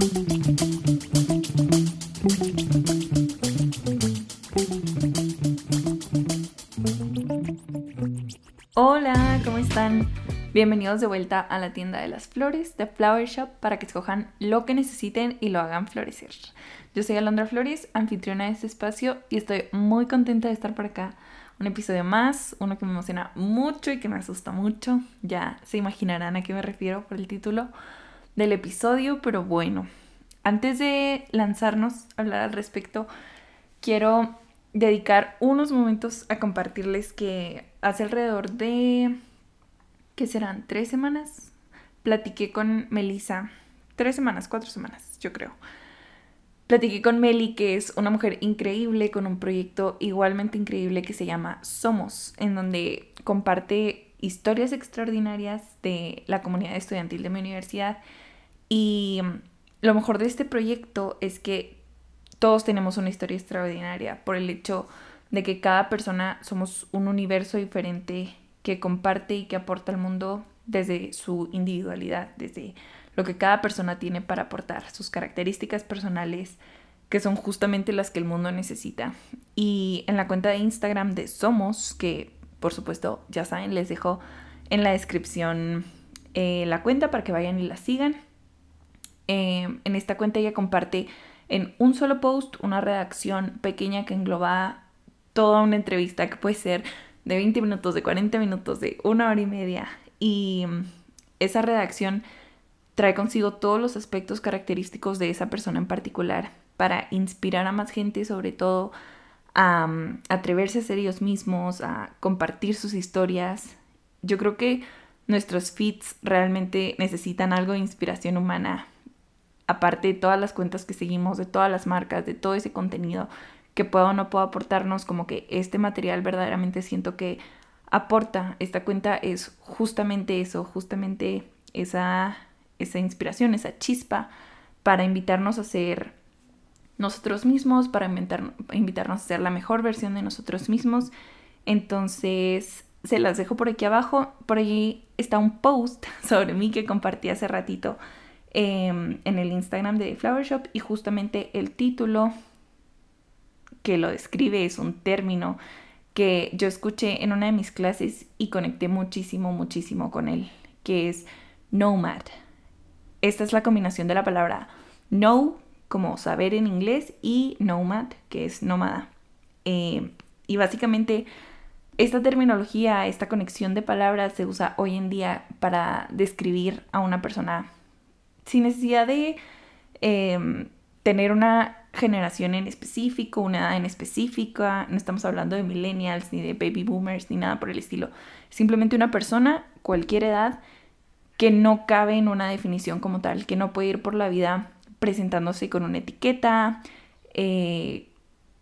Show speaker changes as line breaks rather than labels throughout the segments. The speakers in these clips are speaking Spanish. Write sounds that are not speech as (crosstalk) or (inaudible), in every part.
Hola, ¿cómo están? Bienvenidos de vuelta a la tienda de las flores de Flower Shop para que escojan lo que necesiten y lo hagan florecer. Yo soy Alondra Flores, anfitriona de este espacio y estoy muy contenta de estar por acá. Un episodio más, uno que me emociona mucho y que me asusta mucho. Ya se imaginarán a qué me refiero por el título del episodio, pero bueno, antes de lanzarnos a hablar al respecto, quiero dedicar unos momentos a compartirles que hace alrededor de que serán tres semanas, platiqué con Melissa, tres semanas, cuatro semanas, yo creo. Platiqué con Meli, que es una mujer increíble, con un proyecto igualmente increíble que se llama Somos, en donde comparte historias extraordinarias de la comunidad estudiantil de mi universidad. Y lo mejor de este proyecto es que todos tenemos una historia extraordinaria por el hecho de que cada persona somos un universo diferente que comparte y que aporta al mundo desde su individualidad, desde lo que cada persona tiene para aportar, sus características personales, que son justamente las que el mundo necesita. Y en la cuenta de Instagram de Somos, que por supuesto ya saben, les dejo en la descripción eh, la cuenta para que vayan y la sigan. Eh, en esta cuenta ella comparte en un solo post una redacción pequeña que engloba toda una entrevista que puede ser de 20 minutos, de 40 minutos, de una hora y media. Y mm, esa redacción trae consigo todos los aspectos característicos de esa persona en particular para inspirar a más gente, sobre todo a, mm, atreverse a ser ellos mismos, a compartir sus historias. Yo creo que nuestros feeds realmente necesitan algo de inspiración humana, aparte de todas las cuentas que seguimos, de todas las marcas, de todo ese contenido que pueda o no pueda aportarnos, como que este material verdaderamente siento que aporta. Esta cuenta es justamente eso, justamente esa, esa inspiración, esa chispa para invitarnos a ser nosotros mismos, para inventar, invitarnos a ser la mejor versión de nosotros mismos. Entonces, se las dejo por aquí abajo. Por allí está un post (laughs) sobre mí que compartí hace ratito em, en el Instagram de Flower Shop y justamente el título que lo describe, es un término que yo escuché en una de mis clases y conecté muchísimo, muchísimo con él, que es nomad. Esta es la combinación de la palabra know, como saber en inglés, y nomad, que es nómada. Eh, y básicamente esta terminología, esta conexión de palabras se usa hoy en día para describir a una persona sin necesidad de em, tener una generación en específico, una edad en específica, no estamos hablando de millennials ni de baby boomers ni nada por el estilo, simplemente una persona, cualquier edad, que no cabe en una definición como tal, que no puede ir por la vida presentándose con una etiqueta, eh,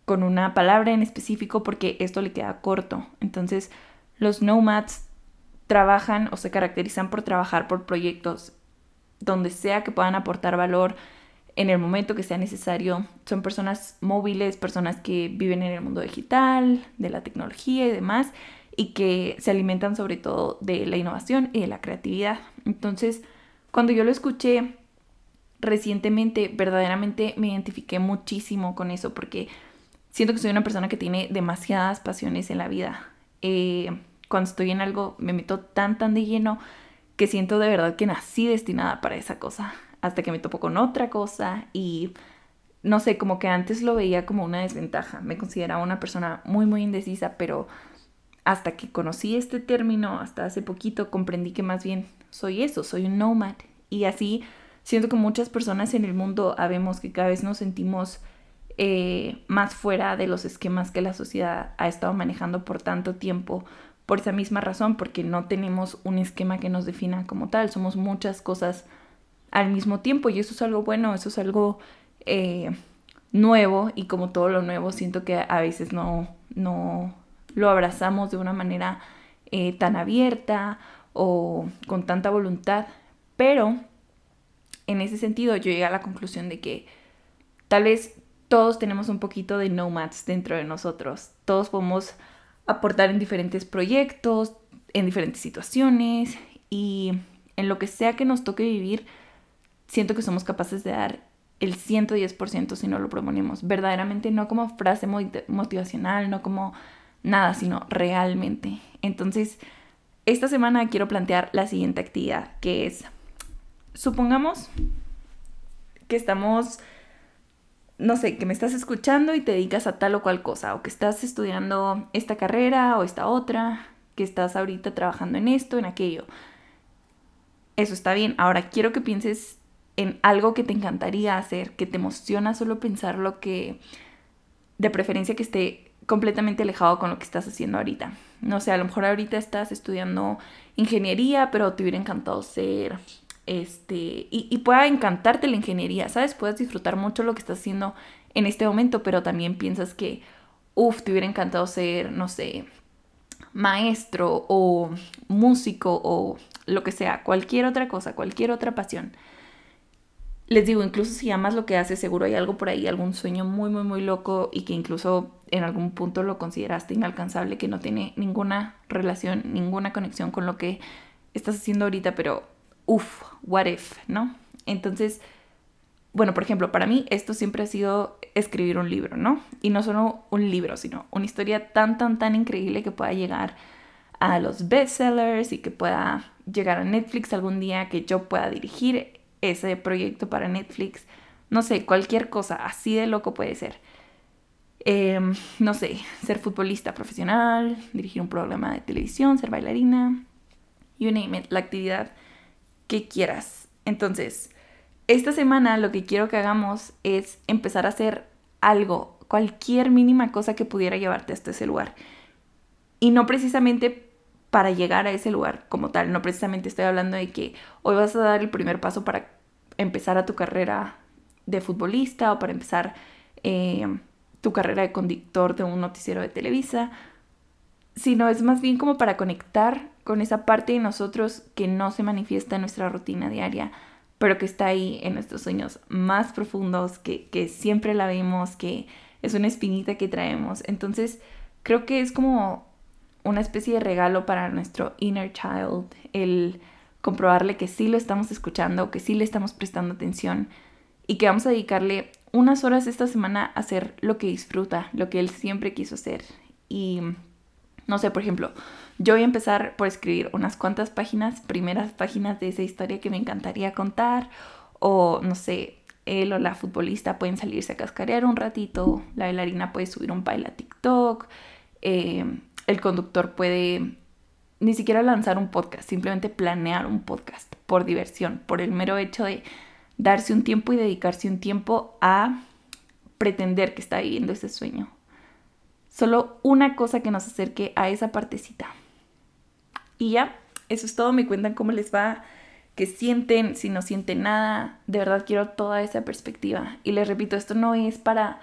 con una palabra en específico, porque esto le queda corto. Entonces, los nomads trabajan o se caracterizan por trabajar por proyectos donde sea que puedan aportar valor, en el momento que sea necesario. Son personas móviles, personas que viven en el mundo digital, de la tecnología y demás, y que se alimentan sobre todo de la innovación y de la creatividad. Entonces, cuando yo lo escuché recientemente, verdaderamente me identifiqué muchísimo con eso, porque siento que soy una persona que tiene demasiadas pasiones en la vida. Eh, cuando estoy en algo me meto tan, tan de lleno que siento de verdad que nací destinada para esa cosa hasta que me topo con otra cosa y no sé, como que antes lo veía como una desventaja. Me consideraba una persona muy, muy indecisa, pero hasta que conocí este término, hasta hace poquito, comprendí que más bien soy eso, soy un nomad. Y así siento que muchas personas en el mundo habemos que cada vez nos sentimos eh, más fuera de los esquemas que la sociedad ha estado manejando por tanto tiempo, por esa misma razón, porque no tenemos un esquema que nos defina como tal, somos muchas cosas al mismo tiempo y eso es algo bueno, eso es algo eh, nuevo y como todo lo nuevo siento que a veces no, no lo abrazamos de una manera eh, tan abierta o con tanta voluntad, pero en ese sentido yo llegué a la conclusión de que tal vez todos tenemos un poquito de nomads dentro de nosotros, todos podemos aportar en diferentes proyectos, en diferentes situaciones y en lo que sea que nos toque vivir, siento que somos capaces de dar el 110% si no lo proponemos. Verdaderamente no como frase motivacional, no como nada, sino realmente. Entonces, esta semana quiero plantear la siguiente actividad, que es, supongamos que estamos, no sé, que me estás escuchando y te dedicas a tal o cual cosa, o que estás estudiando esta carrera o esta otra, que estás ahorita trabajando en esto, en aquello. Eso está bien. Ahora quiero que pienses en algo que te encantaría hacer, que te emociona solo pensar lo que, de preferencia que esté completamente alejado con lo que estás haciendo ahorita. No sé, a lo mejor ahorita estás estudiando ingeniería, pero te hubiera encantado ser, este, y, pueda encantarte la ingeniería, ¿sabes? Puedes disfrutar mucho lo que estás haciendo en este momento, pero también piensas que, uff, te hubiera encantado ser, no sé, maestro o músico o lo que sea, cualquier otra cosa, cualquier otra pasión. Les digo, incluso si amas lo que haces, seguro hay algo por ahí, algún sueño muy, muy, muy loco y que incluso en algún punto lo consideraste inalcanzable, que no tiene ninguna relación, ninguna conexión con lo que estás haciendo ahorita, pero uff, what if, ¿no? Entonces, bueno, por ejemplo, para mí esto siempre ha sido escribir un libro, ¿no? Y no solo un libro, sino una historia tan, tan, tan increíble que pueda llegar a los bestsellers y que pueda llegar a Netflix algún día, que yo pueda dirigir ese proyecto para Netflix. No sé, cualquier cosa, así de loco puede ser. Em, no sé, ser futbolista profesional, dirigir un programa de televisión, ser bailarina, you name it, la actividad que quieras. Entonces, esta semana lo que quiero que hagamos es empezar a hacer algo, cualquier mínima cosa que pudiera llevarte hasta ese lugar. Y no precisamente para llegar a ese lugar como tal. No precisamente estoy hablando de que hoy vas a dar el primer paso para empezar a tu carrera de futbolista o para empezar eh, tu carrera de conductor de un noticiero de Televisa, sino es más bien como para conectar con esa parte de nosotros que no se manifiesta en nuestra rutina diaria, pero que está ahí en nuestros sueños más profundos, que, que siempre la vemos, que es una espinita que traemos. Entonces, creo que es como una especie de regalo para nuestro inner child, el comprobarle que sí lo estamos escuchando, que sí le estamos prestando atención y que vamos a dedicarle unas horas esta semana a hacer lo que disfruta, lo que él siempre quiso hacer. Y no sé, por ejemplo, yo voy a empezar por escribir unas cuantas páginas, primeras páginas de esa historia que me encantaría contar, o no sé, él o la futbolista pueden salirse a cascarear un ratito, la bailarina puede subir un baile a TikTok, eh, el conductor puede ni siquiera lanzar un podcast, simplemente planear un podcast por diversión, por el mero hecho de darse un tiempo y dedicarse un tiempo a pretender que está viviendo ese sueño. Solo una cosa que nos acerque a esa partecita. Y ya, eso es todo. Me cuentan cómo les va, qué sienten, si no sienten nada. De verdad quiero toda esa perspectiva. Y les repito, esto no es para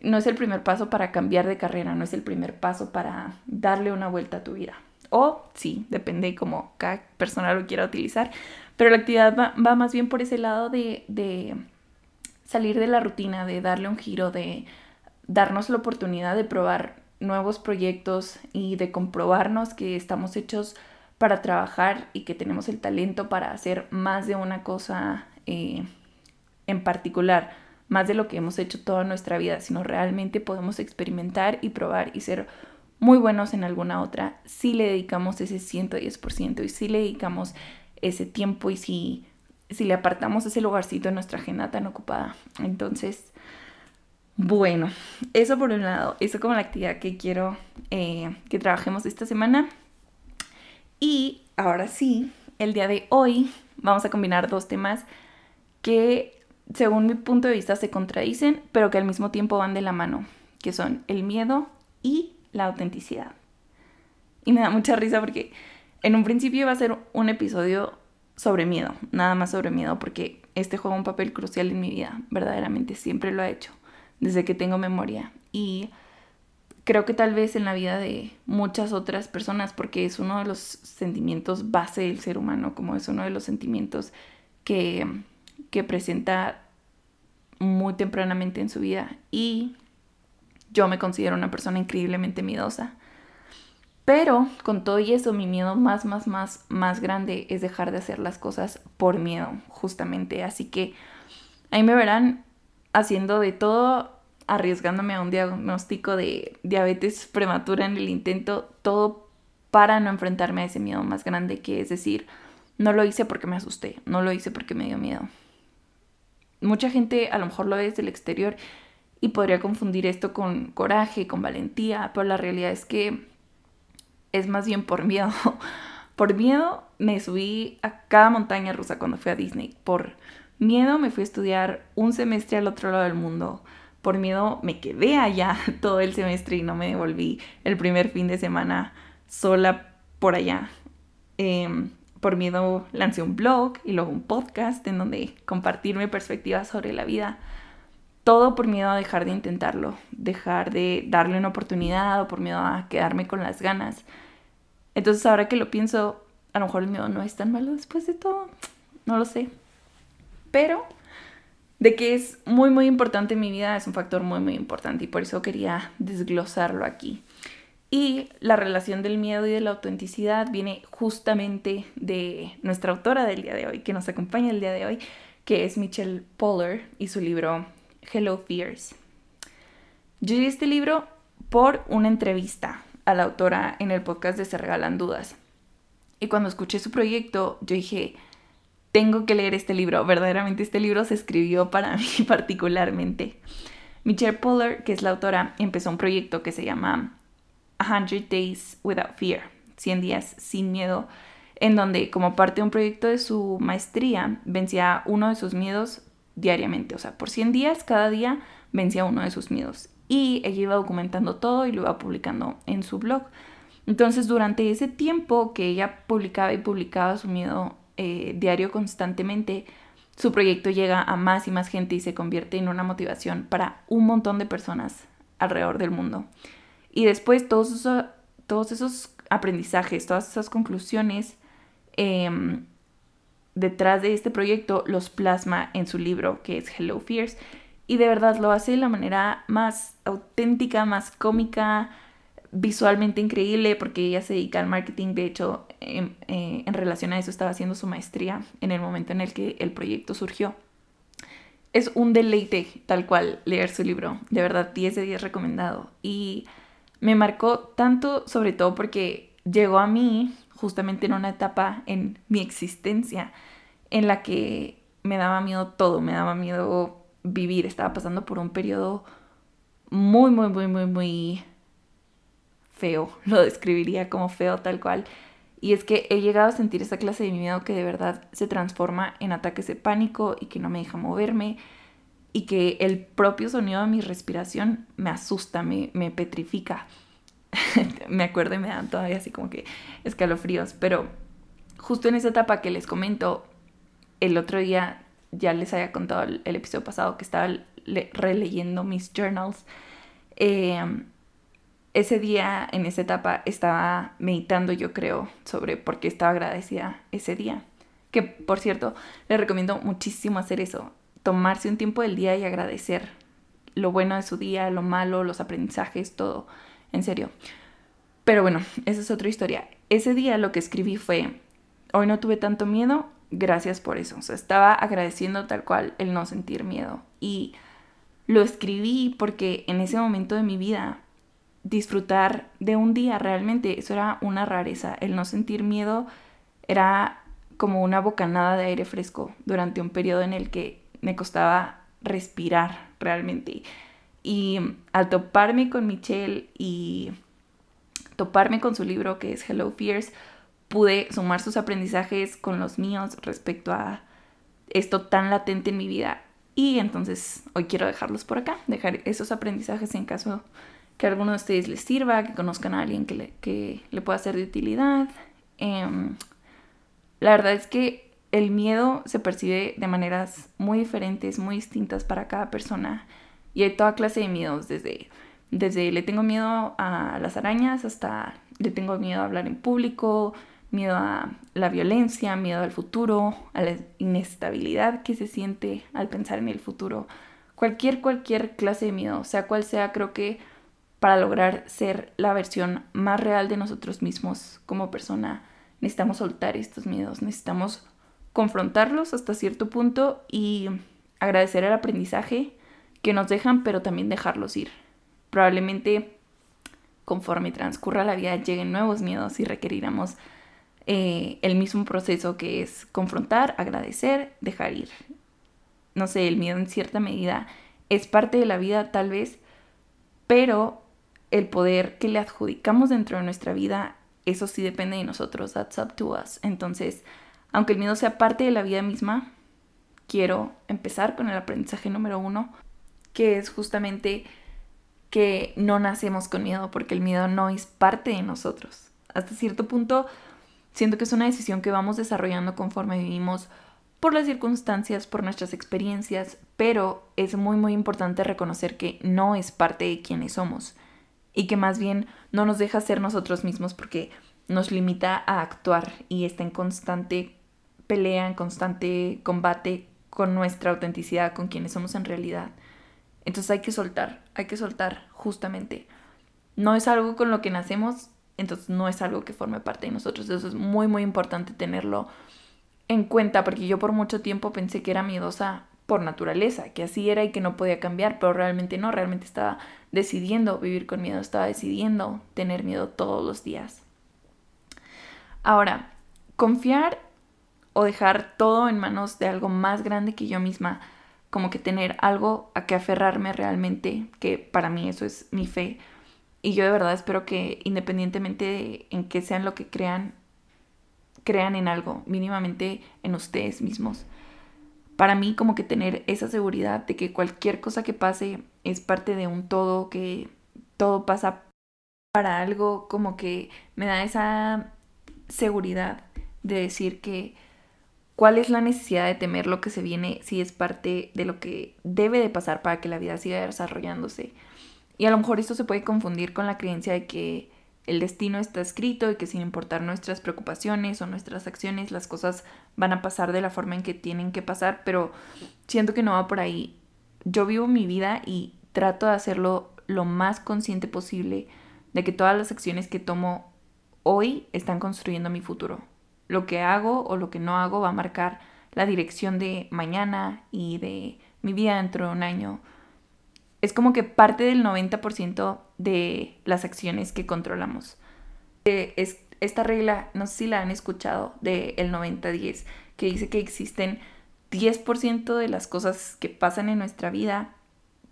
no es el primer paso para cambiar de carrera, no es el primer paso para darle una vuelta a tu vida. O sí, depende de cómo cada persona lo quiera utilizar, pero la actividad va, más bien por ese lado de, de salir de la rutina, de darle un giro, de darnos la oportunidad de probar nuevos proyectos y de comprobarnos que estamos hechos para trabajar y que tenemos el talento para hacer más de una cosa eh, en particular más de lo que hemos hecho toda nuestra vida, sino realmente podemos experimentar y probar y ser muy buenos en alguna otra si le dedicamos ese 110% y si le dedicamos ese tiempo y si, si le apartamos ese lugarcito en nuestra agenda tan ocupada. Entonces, bueno, eso por un lado, eso como la actividad que quiero eh, que trabajemos esta semana. Y ahora sí, el día de hoy vamos a combinar dos temas que según mi punto de vista, se contradicen, pero que al mismo tiempo van de la mano, que son el miedo y la autenticidad. Y me da mucha risa porque en un principio iba a ser un episodio sobre miedo, nada más sobre miedo, porque este juega un papel crucial en mi vida, verdaderamente, siempre lo ha hecho, desde que tengo memoria. Y creo que tal vez en la vida de muchas otras personas, porque es uno de los sentimientos base del ser humano, como es uno de los sentimientos que que presenta muy tempranamente en su vida y yo me considero una persona increíblemente miedosa. Pero con todo y eso, mi miedo más, más, más, más grande es dejar de hacer las cosas por miedo, justamente. Así que ahí me verán haciendo de todo, arriesgándome a un diagnóstico de diabetes prematura en el intento, todo para no enfrentarme a ese miedo más grande que es decir, no lo hice porque me asusté, no lo hice porque me dio miedo. Mucha gente a lo mejor lo ve desde el exterior y podría confundir esto con coraje, con valentía, pero la realidad es que es más bien por miedo. (laughs) Por miedo me subí a cada montaña rusa cuando fui a Disney. Por miedo me fui a estudiar un semestre al otro lado del mundo. Por miedo me quedé allá (laughs) todo el semestre y no me devolví el primer fin de semana sola por allá. Em, por miedo lancé un blog y luego un podcast en donde compartir mi perspectiva sobre la vida. Todo por miedo a dejar de intentarlo, dejar de darle una oportunidad o por miedo a quedarme con las ganas. Entonces ahora que lo pienso, a lo mejor el miedo no es tan malo después de todo. No lo sé. Pero de que es muy muy importante en mi vida es un factor muy muy importante y por eso quería desglosarlo aquí. Y la relación del miedo y de la autenticidad viene justamente de nuestra autora del día de hoy, que nos acompaña el día de hoy, que es Michelle Poller y su libro Hello Fears. Yo leí este libro por una entrevista a la autora en el podcast de Se Regalan Dudas. Y cuando escuché su proyecto, yo dije, tengo que leer este libro. Verdaderamente este libro se escribió para mí (laughs) particularmente. Michelle Poller, que es la autora, empezó un proyecto que se llama 100 Days Without Fear, 100 días sin miedo, en donde como parte de un proyecto de su maestría vencía uno de sus miedos diariamente, o sea, por 100 días, cada día vencía uno de sus miedos y ella iba documentando todo y lo iba publicando en su blog. Entonces, durante ese tiempo que ella publicaba y publicaba su miedo eh, diario constantemente, su proyecto llega a más y más gente y se convierte en una motivación para un montón de personas alrededor del mundo. Y después todos esos, todos esos aprendizajes, todas esas conclusiones em, detrás de este proyecto los plasma en su libro que es Hello Fears y de verdad lo hace de la manera más auténtica, más cómica, visualmente increíble, porque ella se dedica al marketing. De hecho, en, eh, en, relación a eso estaba haciendo su maestría en el momento en el que el proyecto surgió. Es un deleite, tal cual, leer su libro. De verdad, 10 de 10 recomendado. Y me marcó tanto, sobre todo porque llegó a mí justamente en una etapa en mi existencia en la que me daba miedo todo, me daba miedo vivir, estaba pasando por un periodo muy, muy, muy, muy, muy feo, (laughs) lo describiría como feo tal cual. Y es que he llegado a sentir esa clase de miedo que de verdad se transforma en ataques de pánico y que no me deja moverme y que el propio sonido de mi respiración me asusta, me, me petrifica. (laughs) me acuerdo y me dan todavía así como que escalofríos, pero justo en esa etapa que les comento, el otro día ya les había contado el, episodio pasado que estaba releyendo mis journals. Em, ese día, en esa etapa, estaba meditando, yo creo, sobre por qué estaba agradecida ese día. Que, por cierto, les recomiendo muchísimo hacer eso. Tomarse un tiempo del día y agradecer lo bueno de su día, lo malo, los aprendizajes, todo. En serio. Pero bueno, esa es otra historia. Ese día lo que escribí fue, hoy no tuve tanto miedo, gracias por eso. O sea, estaba agradeciendo tal cual el no sentir miedo. Y lo escribí porque en ese momento de mi vida, disfrutar de un día realmente, eso era una rareza. El no sentir miedo era como una bocanada de aire fresco durante un periodo en el que me costaba respirar realmente. Y al toparme con Michelle y toparme con su libro que es Hello Fears, pude sumar sus aprendizajes con los míos respecto a esto tan latente en mi vida. Y entonces hoy quiero dejarlos por acá, dejar esos aprendizajes en caso que a alguno de ustedes les sirva, que conozcan a alguien que le, que le pueda ser de utilidad. Em, la verdad es que el miedo se percibe de maneras muy diferentes, muy distintas para cada persona. Y hay toda clase de miedos, desde, desde le tengo miedo a las arañas hasta le tengo miedo a hablar en público, miedo a la violencia, miedo al futuro, a la inestabilidad que se siente al pensar en el futuro. Cualquier, cualquier clase de miedo, sea cual sea, creo que para lograr ser la versión más real de nosotros mismos como persona, necesitamos soltar estos miedos, necesitamos confrontarlos hasta cierto punto y agradecer el aprendizaje que nos dejan, pero también dejarlos ir. Probablemente conforme transcurra la vida lleguen nuevos miedos y requeriremos eh, el mismo proceso que es confrontar, agradecer, dejar ir. No sé, el miedo en cierta medida es parte de la vida tal vez, pero el poder que le adjudicamos dentro de nuestra vida, eso sí depende de nosotros, that's up to us. Entonces, aunque el miedo sea parte de la vida misma, quiero empezar con el aprendizaje número uno, que es justamente que no nacemos con miedo, porque el miedo no es parte de nosotros. Hasta cierto punto, siento que es una decisión que vamos desarrollando conforme vivimos por las circunstancias, por nuestras experiencias, pero es muy muy importante reconocer que no es parte de quienes somos y que más bien no nos deja ser nosotros mismos porque nos limita a actuar y está en constante pelea, en constante combate con nuestra autenticidad, con quienes somos en realidad. Entonces hay que soltar, hay que soltar justamente. No es algo con lo que nacemos, entonces no es algo que forme parte de nosotros. Eso es muy, muy importante tenerlo en cuenta, porque yo por mucho tiempo pensé que era miedosa por naturaleza, que así era y que no podía cambiar, pero realmente no, realmente estaba decidiendo vivir con miedo, estaba decidiendo tener miedo todos los días. Ahora, confiar o dejar todo en manos de algo más grande que yo misma, como que tener algo a que aferrarme realmente, que para mí eso es mi fe. Y yo de verdad espero que independientemente de en qué sean lo que crean, crean en algo, mínimamente en ustedes mismos. Para mí como que tener esa seguridad de que cualquier cosa que pase es parte de un todo, que todo pasa para algo, como que me da esa seguridad de decir que cuál es la necesidad de temer lo que se viene si es parte de lo que debe de pasar para que la vida siga desarrollándose. Y a lo mejor esto se puede confundir con la creencia de que el destino está escrito y que sin importar nuestras preocupaciones o nuestras acciones, las cosas van a pasar de la forma en que tienen que pasar, pero siento que no va por ahí. Yo vivo mi vida y trato de hacerlo lo más consciente posible de que todas las acciones que tomo hoy están construyendo mi futuro. Lo que hago o lo que no hago va a marcar la dirección de mañana y de mi vida dentro de un año. Es como que parte del 90% de las acciones que controlamos. Es esta regla, no sé si la han escuchado, del el 90-10, que dice que existen 10% de las cosas que pasan en nuestra vida,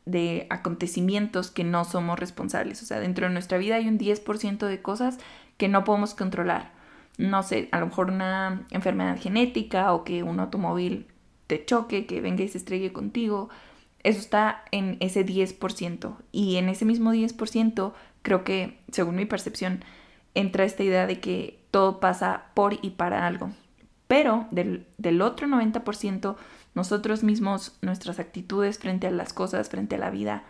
de acontecimientos que no somos responsables. O sea, dentro de nuestra vida hay un 10% de cosas que no podemos controlar no sé, a lo mejor una enfermedad genética o que un automóvil te choque, que venga y se estrelle contigo. Eso está en ese 10%. Y en ese mismo 10% creo que, según mi percepción, entra esta idea de que todo pasa por y para algo. Pero del, del otro 90%, nosotros mismos, nuestras actitudes frente a las cosas, frente a la vida,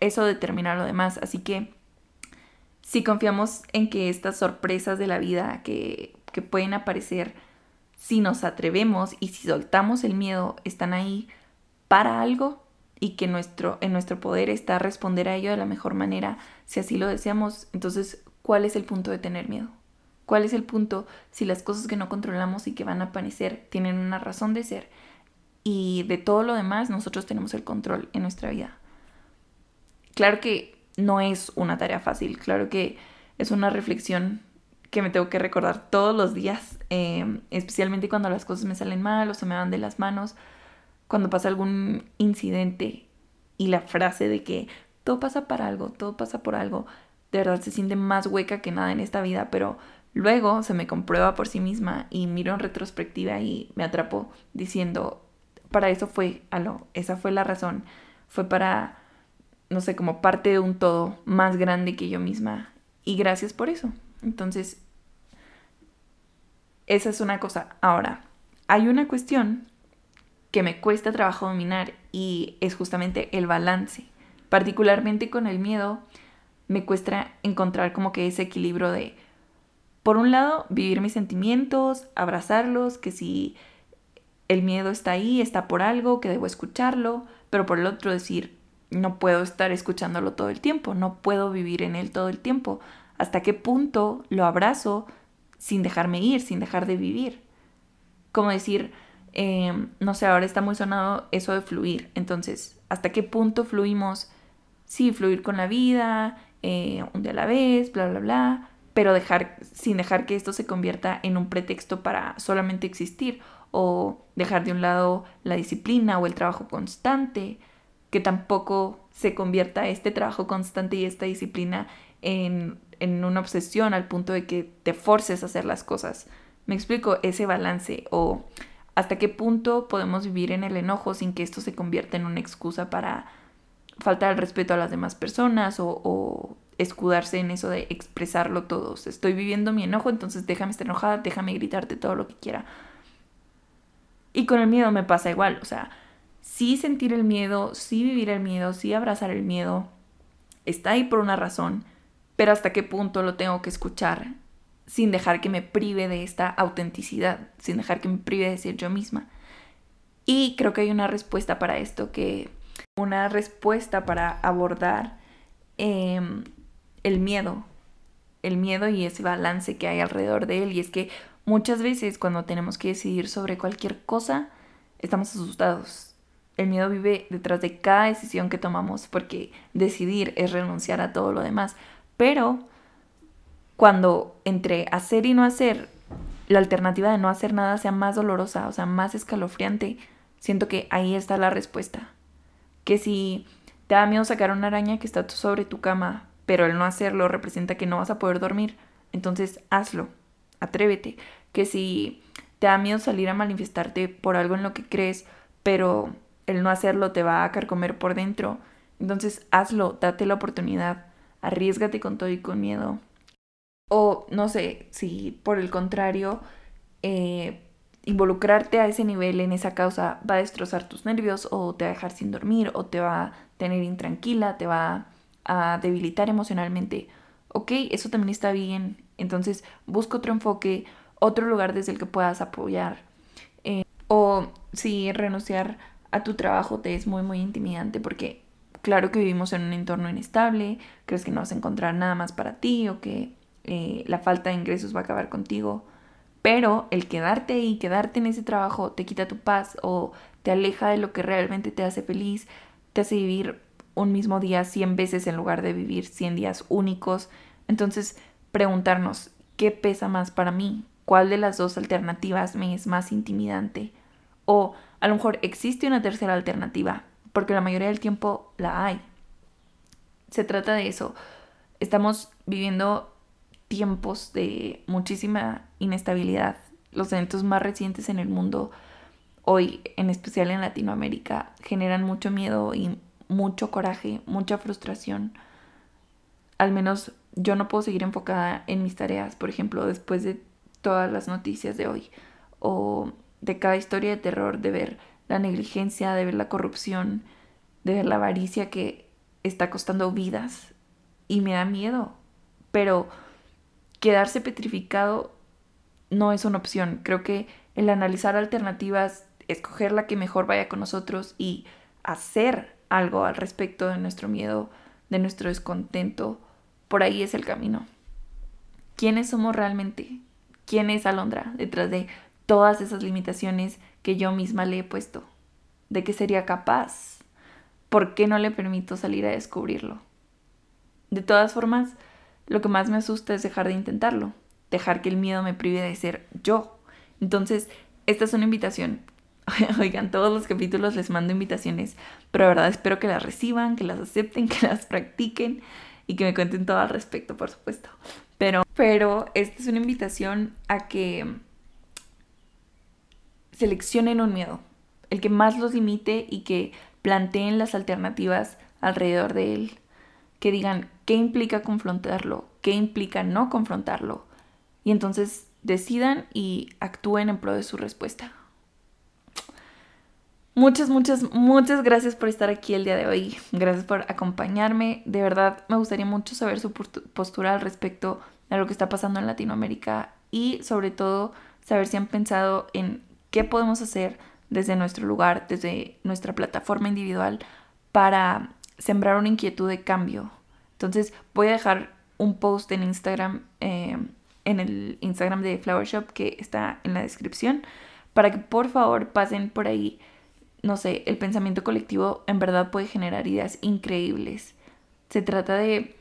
eso determina lo demás. Así que si confiamos en que estas sorpresas de la vida que, que pueden aparecer, si nos atrevemos y si soltamos el miedo, están ahí para algo y que nuestro, en nuestro poder está responder a ello de la mejor manera, si así lo deseamos, entonces, ¿cuál es el punto de tener miedo? ¿Cuál es el punto si las cosas que no controlamos y que van a aparecer tienen una razón de ser? Y de todo lo demás nosotros tenemos el control en nuestra vida. Claro que no es una tarea fácil. Claro que es una reflexión que me tengo que recordar todos los días, em, especialmente cuando las cosas me salen mal o se me van de las manos, cuando pasa algún incidente y la frase de que todo pasa para algo, todo pasa por algo, de verdad se siente más hueca que nada en esta vida, pero luego se me comprueba por sí misma y miro en retrospectiva y me atrapo diciendo, para eso fue, algo, esa fue la razón, fue para no sé, como parte de un todo más grande que yo misma. Y gracias por eso. Entonces, esa es una cosa. Ahora, hay una cuestión que me cuesta trabajo dominar y es justamente el balance. Particularmente con el miedo, me cuesta encontrar como que ese equilibrio de, por un lado, vivir mis sentimientos, abrazarlos, que si el miedo está ahí, está por algo, que debo escucharlo, pero por el otro decir, no puedo estar escuchándolo todo el tiempo, no puedo vivir en él todo el tiempo. ¿Hasta qué punto lo abrazo sin dejarme ir, sin dejar de vivir? Como decir, em, no sé, ahora está muy sonado eso de fluir. Entonces, hasta qué punto fluimos, sí, fluir con la vida, eh, un día a la vez, bla, bla, bla, pero dejar, sin dejar que esto se convierta en un pretexto para solamente existir o dejar de un lado la disciplina o el trabajo constante, que tampoco se convierta este trabajo constante y esta disciplina en, en una obsesión al punto de que te forces a hacer las cosas. Me explico ese balance o hasta qué punto podemos vivir en el enojo sin que esto se convierta en una excusa para faltar el respeto a las demás personas o, escudarse en eso de expresarlo todo. estoy viviendo mi enojo, entonces déjame estar enojada, déjame gritarte todo lo que quiera. Y con el miedo me pasa igual, o sea, sí sentir el miedo, sí vivir el miedo, sí abrazar el miedo, está ahí por una razón, pero hasta qué punto lo tengo que escuchar sin dejar que me prive de esta autenticidad, sin dejar que me prive de ser yo misma. Y creo que hay una respuesta para esto, que una respuesta para abordar em, el miedo, el miedo y ese balance que hay alrededor de él. Y es que muchas veces cuando tenemos que decidir sobre cualquier cosa, estamos asustados. El miedo vive detrás de cada decisión que tomamos porque decidir es renunciar a todo lo demás. Pero cuando entre hacer y no hacer, la alternativa de no hacer nada sea más dolorosa, o sea, más escalofriante, siento que ahí está la respuesta. Que si te da miedo sacar una araña que está sobre tu cama, pero el no hacerlo representa que no vas a poder dormir, entonces hazlo, atrévete. Que si te da miedo salir a manifestarte por algo en lo que crees, pero el no hacerlo te va a carcomer por dentro, entonces hazlo, date la oportunidad, arriesgate con todo y con miedo, no sé, si por el contrario, eh, involucrarte a ese nivel en esa causa va a destrozar tus nervios o te va a dejar sin dormir o te va a tener intranquila, te va a debilitar emocionalmente. Ok, eso también está bien. Entonces busca otro enfoque, otro lugar desde el que puedas apoyar. Eh, o si renunciar a tu trabajo te es muy, muy intimidante porque claro que vivimos en un entorno inestable, crees que no vas a encontrar nada más para ti o que eh, la falta de ingresos va a acabar contigo, pero el quedarte y quedarte en ese trabajo te quita tu paz o te aleja de lo que realmente te hace feliz, te hace vivir un mismo día 100 veces en lugar de vivir 100 días únicos. Entonces, preguntarnos, ¿qué pesa más para mí? ¿Cuál de las dos alternativas me es más intimidante? O a lo mejor existe una tercera alternativa, porque la mayoría del tiempo la hay. Se trata de eso. Estamos viviendo tiempos de muchísima inestabilidad. Los eventos más recientes en el mundo hoy, en especial en Latinoamérica, generan mucho miedo y mucho coraje, mucha frustración. Al menos yo no puedo seguir enfocada en mis tareas, por ejemplo, después de todas las noticias de hoy o de cada historia de terror, de ver la negligencia, de ver la corrupción, de ver la avaricia que está costando vidas y me da miedo. Pero quedarse petrificado no es una opción. Creo que el analizar alternativas, escoger la que mejor vaya con nosotros y hacer algo al respecto de nuestro miedo, de nuestro descontento, por ahí es el camino. ¿Quiénes somos realmente? ¿Quién es Alondra detrás de todas esas limitaciones que yo misma le he puesto? ¿De qué sería capaz? ¿Por qué no le permito salir a descubrirlo? De todas formas, lo que más me asusta es dejar de intentarlo, dejar que el miedo me prive de ser yo. Entonces, esta es una invitación. (laughs) Oigan, todos los capítulos les mando invitaciones, pero de verdad espero que las reciban, que las acepten, (laughs) que las practiquen y que me cuenten todo al respecto, por supuesto. Pero, pero esta es una invitación a que seleccionen un miedo, el que más los limite y que planteen las alternativas alrededor de él que digan qué implica confrontarlo, qué implica no confrontarlo, y entonces decidan y actúen en pro de su respuesta. Muchas, muchas, muchas gracias por estar aquí el día de hoy. Gracias por acompañarme. De verdad, me gustaría mucho saber su postura al respecto de lo que está pasando en Latinoamérica y sobre todo saber si han pensado en qué podemos hacer desde nuestro lugar, desde nuestra plataforma individual para sembrar una inquietud de cambio. Entonces voy a dejar un post en Instagram, eh, en el Instagram de Flower Shop que está en la descripción, para que por favor pasen por ahí no sé, el pensamiento colectivo en verdad puede generar ideas increíbles. Se trata de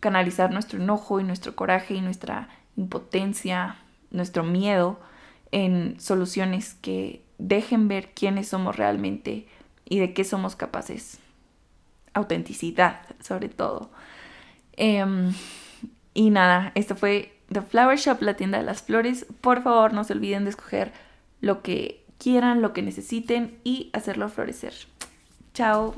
canalizar nuestro enojo y nuestro coraje y nuestra impotencia, nuestro miedo en soluciones que dejen ver quiénes somos realmente y de qué somos capaces. Autenticidad, sobre todo. Em, y nada, esto fue The Flower Shop, la tienda de las flores. Por favor, no se olviden de escoger lo que quieran, lo que necesiten y hacerlo florecer. Chao.